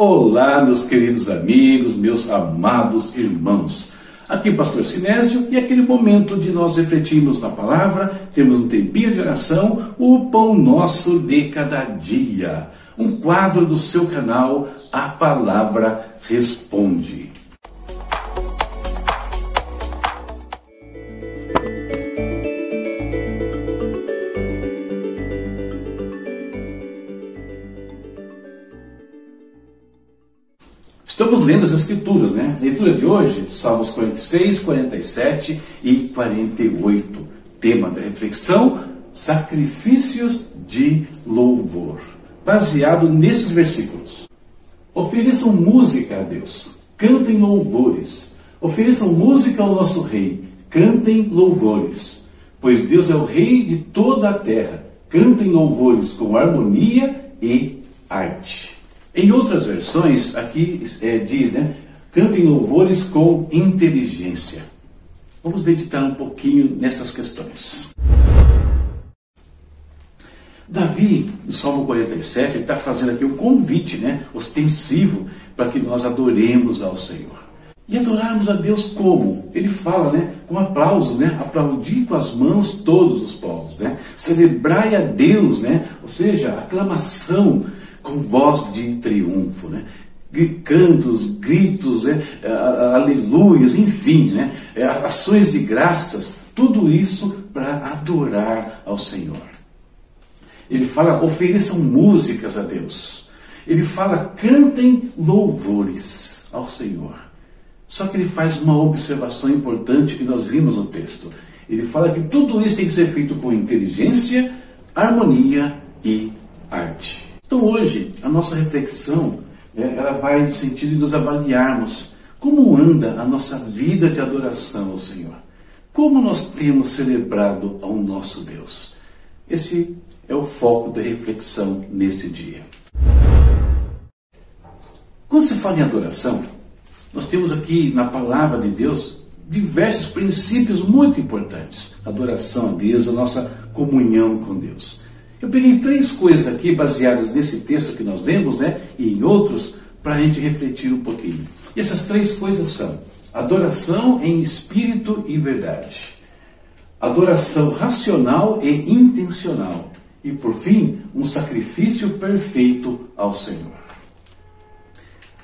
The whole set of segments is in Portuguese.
Olá, meus queridos amigos, meus amados irmãos. Aqui, Pastor Sinésio, e aquele momento de nós refletirmos na palavra, temos um tempinho de oração, o pão nosso de cada dia. Um quadro do seu canal, A Palavra Responde. Estamos lendo as Escrituras, né? Leitura de hoje, Salmos 46, 47 e 48. Tema da reflexão: sacrifícios de louvor. Baseado nesses versículos. Ofereçam música a Deus, cantem louvores. Ofereçam música ao nosso Rei, cantem louvores. Pois Deus é o Rei de toda a terra. Cantem louvores com harmonia e arte. Em outras versões, aqui é, diz, né? Cantem louvores com inteligência. Vamos meditar um pouquinho nessas questões. Davi, no Salmo 47, ele está fazendo aqui um convite né, ostensivo para que nós adoremos ao Senhor. E adorarmos a Deus como? Ele fala, né? Com aplausos, né? Aplaudir com as mãos todos os povos, né? Celebrai a Deus, né? Ou seja, aclamação, com voz de triunfo, né? cantos, gritos, né? aleluias, enfim, né? É, ações de graças, tudo isso para adorar ao Senhor. Ele fala, ofereçam músicas a Deus. Ele fala, cantem louvores ao Senhor. Só que ele faz uma observação importante que nós vimos no texto. Ele fala que tudo isso tem que ser feito com inteligência, harmonia e arte. Então hoje a nossa reflexão é, ela vai no sentido de nos avaliarmos como anda a nossa vida de adoração ao Senhor. Como nós temos celebrado ao nosso Deus. Esse é o foco da reflexão neste dia. Quando se fala em adoração, nós temos aqui na palavra de Deus diversos princípios muito importantes. Adoração a Deus, a nossa comunhão com Deus. Eu peguei três coisas aqui baseadas nesse texto que nós lemos, né, e em outros, para a gente refletir um pouquinho. E essas três coisas são adoração em espírito e verdade, adoração racional e intencional, e por fim, um sacrifício perfeito ao Senhor.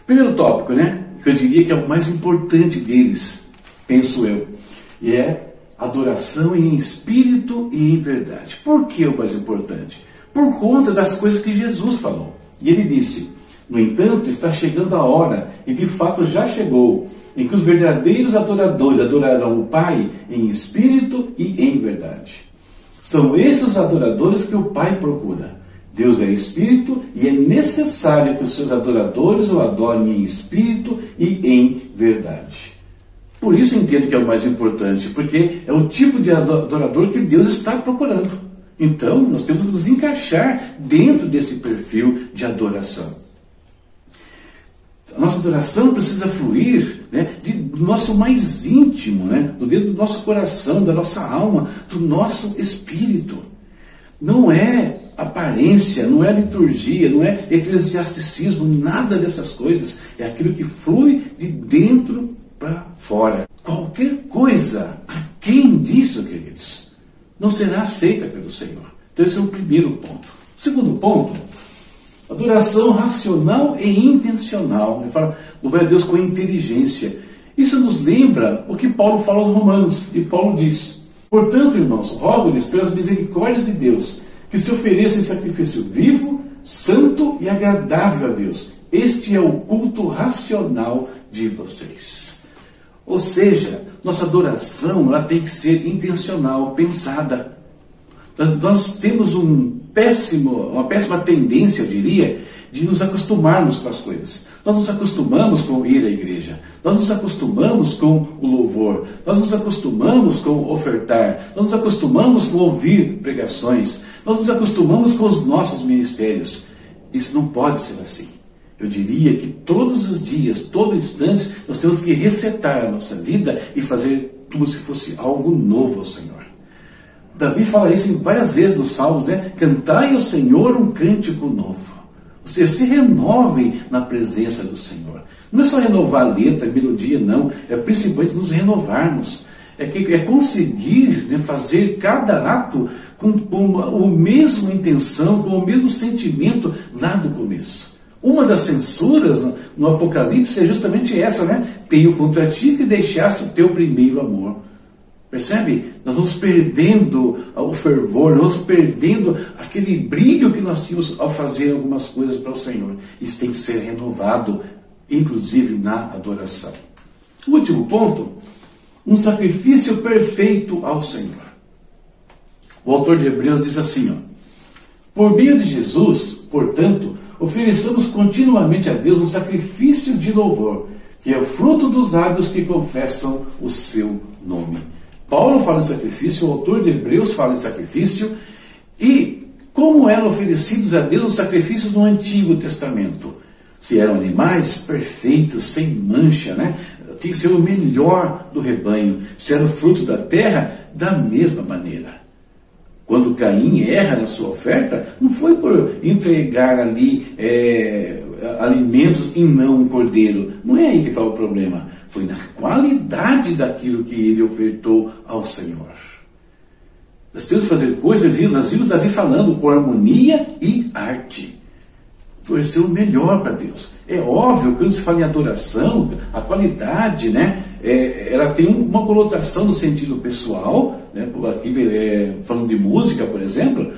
Primeiro tópico, né, que eu diria que é o mais importante deles, penso eu, e é adoração em espírito e em verdade. Por que o mais importante? Por conta das coisas que Jesus falou. E ele disse: No entanto, está chegando a hora, e de fato já chegou, em que os verdadeiros adoradores adorarão o Pai em espírito e em verdade. São esses os adoradores que o Pai procura. Deus é espírito e é necessário que os seus adoradores o adorem em espírito e em verdade. Por isso entendo que é o mais importante, porque é o tipo de adorador que Deus está procurando. Então, nós temos que nos encaixar dentro desse perfil de adoração. A nossa adoração precisa fluir né, de, do nosso mais íntimo, né, do dentro do nosso coração, da nossa alma, do nosso espírito. Não é aparência, não é liturgia, não é eclesiasticismo, nada dessas coisas. É aquilo que flui de dentro para fora. Qualquer coisa aquém disso, queridos, não será aceita pelo Senhor. Então, esse é o primeiro ponto. Segundo ponto, adoração racional e intencional. Ele fala, louvar a Deus com inteligência. Isso nos lembra o que Paulo fala aos Romanos. E Paulo diz: Portanto, irmãos, rogo-lhes pelas misericórdias de Deus que se ofereçam em sacrifício vivo, santo e agradável a Deus. Este é o culto racional de vocês. Ou seja, nossa adoração ela tem que ser intencional, pensada. Nós temos um péssimo, uma péssima tendência, eu diria, de nos acostumarmos com as coisas. Nós nos acostumamos com ir à igreja, nós nos acostumamos com o louvor, nós nos acostumamos com ofertar, nós nos acostumamos com ouvir pregações, nós nos acostumamos com os nossos ministérios. Isso não pode ser assim. Eu diria que todos os dias, todo instante, nós temos que resetar a nossa vida e fazer como se fosse algo novo ao Senhor. Davi fala isso várias vezes nos Salmos, né? Cantai ao Senhor um cântico novo. Ou seja, se renovem na presença do Senhor. Não é só renovar a letra, a melodia, não. É principalmente nos renovarmos. É, que, é conseguir né, fazer cada ato com, com a mesma intenção, com o mesmo sentimento lá do começo. Uma das censuras no, Apocalipse é justamente essa, né? Tenho contra ti que deixaste o teu primeiro amor. Percebe? Nós vamos perdendo o fervor, nós vamos perdendo aquele brilho que nós tínhamos ao fazer algumas coisas para o Senhor. Isso tem que ser renovado, inclusive na adoração. Último ponto: um sacrifício perfeito ao Senhor. O autor de Hebreus diz assim: ó, Por meio de Jesus, portanto, ofereçamos continuamente a Deus um sacrifício de louvor, que é o fruto dos lábios que confessam o seu nome. Paulo fala em sacrifício, o autor de Hebreus fala em sacrifício, e como eram oferecidos a Deus os sacrifícios no Antigo Testamento? Se eram animais perfeitos, sem mancha, né? Tinha que ser o melhor do rebanho. Se eram frutos da terra, da mesma maneira. Quando Caim erra na sua oferta, não foi por entregar ali é, alimentos e não um cordeiro. Não é aí que está o problema. Foi na qualidade daquilo que ele ofertou ao Senhor. Nós temos que fazer coisas, nós vimos Davi falando com harmonia e arte. Oferecer o melhor para Deus. É óbvio que quando se fala em adoração, a qualidade, né? É, ela tem uma conotação no sentido pessoal, né? Aqui, é, falando de música, por exemplo,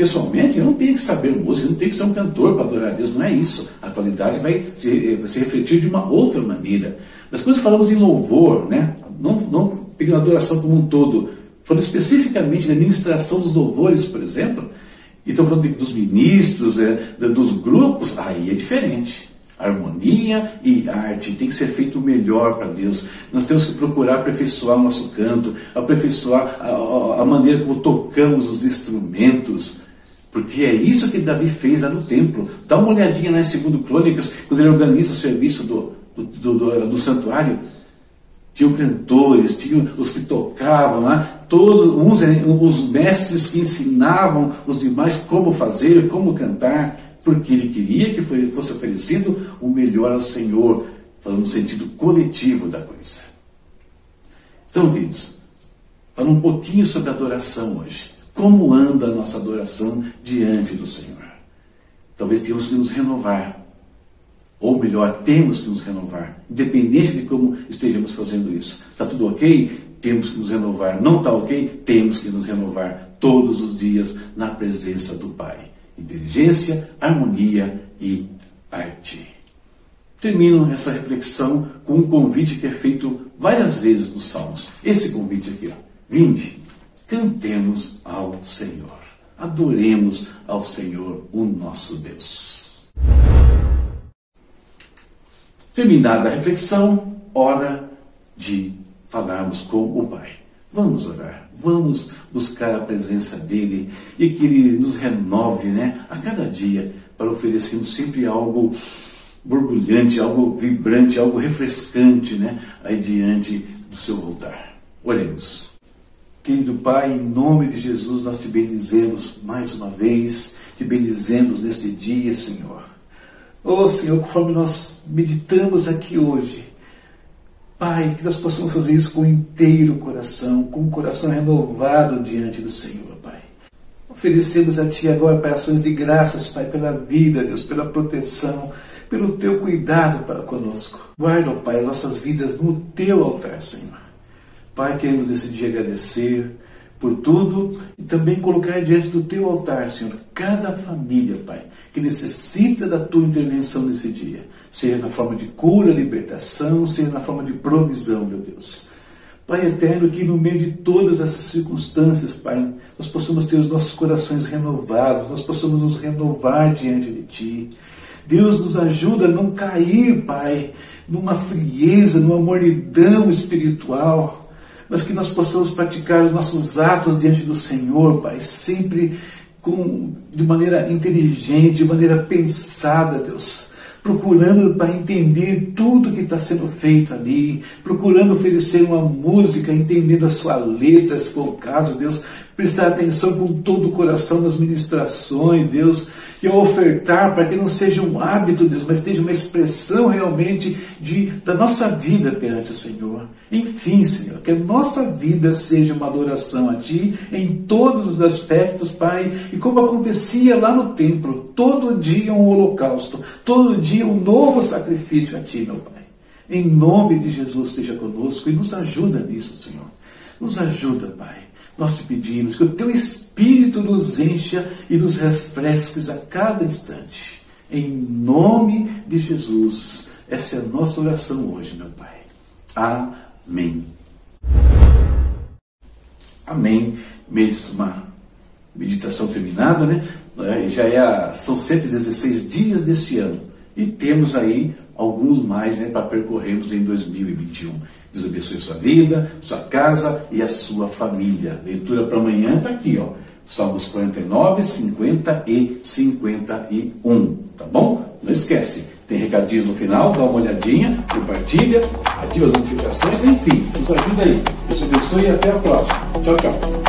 Pessoalmente, eu não tenho que saber música, eu não tenho que ser um cantor para adorar a Deus, não é isso. A qualidade vai se, vai se refletir de uma outra maneira. Mas quando falamos em louvor, né, não, não pegando a adoração como um todo, falando especificamente da ministração dos louvores, por exemplo, e estamos falando de, dos ministros, é, dos grupos, aí é diferente. Harmonia e arte tem que ser feito o melhor para Deus. Nós temos que procurar aperfeiçoar o nosso canto, aperfeiçoar a, a, a maneira como tocamos os instrumentos, porque é isso que Davi fez lá no templo. Dá uma olhadinha lá em 2 Crônicas, quando ele organiza o serviço do, do, do, do, santuário. Tinham cantores, tinham os que tocavam lá, todos uns, os mestres que ensinavam os demais como fazer, como cantar, porque ele queria que fosse oferecido o melhor ao Senhor, falando no sentido coletivo da coisa. Então, queridos, falando um pouquinho sobre adoração hoje. Como anda a nossa adoração diante do Senhor? Talvez tenhamos que nos renovar. Ou melhor, temos que nos renovar. Independente de como estejamos fazendo isso. Está tudo ok? Temos que nos renovar. Não está ok? Temos que nos renovar todos os dias na presença do Pai. Inteligência, harmonia e arte. Termino essa reflexão com um convite que é feito várias vezes nos Salmos. Esse convite aqui, ó. Vinde, cantemos ao Senhor. Adoremos ao Senhor, o nosso Deus. Terminada a reflexão, hora de falarmos com o Pai. Vamos orar, vamos buscar a presença dEle e que Ele nos renove né, a cada dia para oferecermos sempre algo borbulhante, algo vibrante, algo refrescante né, aí diante do seu altar. Oremos. Querido Pai, em nome de Jesus, nós te bendizemos mais uma vez, te bendizemos neste dia, Senhor. Oh, Senhor, conforme nós meditamos aqui hoje, Pai, que nós possamos fazer isso com inteiro coração, com o coração renovado diante do Senhor, Pai. Oferecemos a Ti agora, Pai, ações de graças, Pai, pela vida, Deus, pela proteção, pelo Teu cuidado para conosco. Guarda, Pai, as nossas vidas no Teu altar, Senhor. Pai, queremos nesse dia agradecer por tudo e também colocar diante do teu altar, Senhor, cada família, Pai, que necessita da tua intervenção nesse dia, seja na forma de cura, libertação, seja na forma de provisão, meu Deus. Pai eterno, que no meio de todas essas circunstâncias, Pai, nós possamos ter os nossos corações renovados, nós possamos nos renovar diante de Ti. Deus nos ajuda a não cair, Pai, numa frieza, numa mornidão espiritual mas que nós possamos praticar os nossos atos diante do Senhor, Pai, sempre com, de maneira inteligente, de maneira pensada, Deus. Procurando para entender tudo que está sendo feito ali, procurando oferecer uma música, entendendo a sua letra, se for o caso, Deus, prestar atenção com todo o coração nas ministrações, Deus, que ao ofertar, para que não seja um hábito, Deus, mas seja uma expressão realmente de, da nossa vida perante o Senhor. Enfim, Senhor, que a nossa vida seja uma adoração a Ti em todos os aspectos, Pai, e como acontecia lá no templo, todo dia um holocausto, todo dia um novo sacrifício a Ti, meu Pai. Em nome de Jesus, esteja conosco e nos ajuda nisso, Senhor. Nos ajuda, Pai. Nós te pedimos que o Teu Espírito nos encha e nos refresques a cada instante. Em nome de Jesus. Essa é a nossa oração hoje, meu Pai. Amém. Amém. Mesmo uma meditação terminada, né? É, já é a, são 116 dias desse ano. E temos aí alguns mais né, para percorrermos em 2021. Deus abençoe sua vida, sua casa e a sua família. Leitura para amanhã está aqui, ó. Salmos 49, 50 e 51. Tá bom? Não esquece. Tem recadinhos no final, dá uma olhadinha, compartilha, ativa as notificações, enfim, nos ajuda aí. Deus abençoe e até a próxima. Tchau, tchau.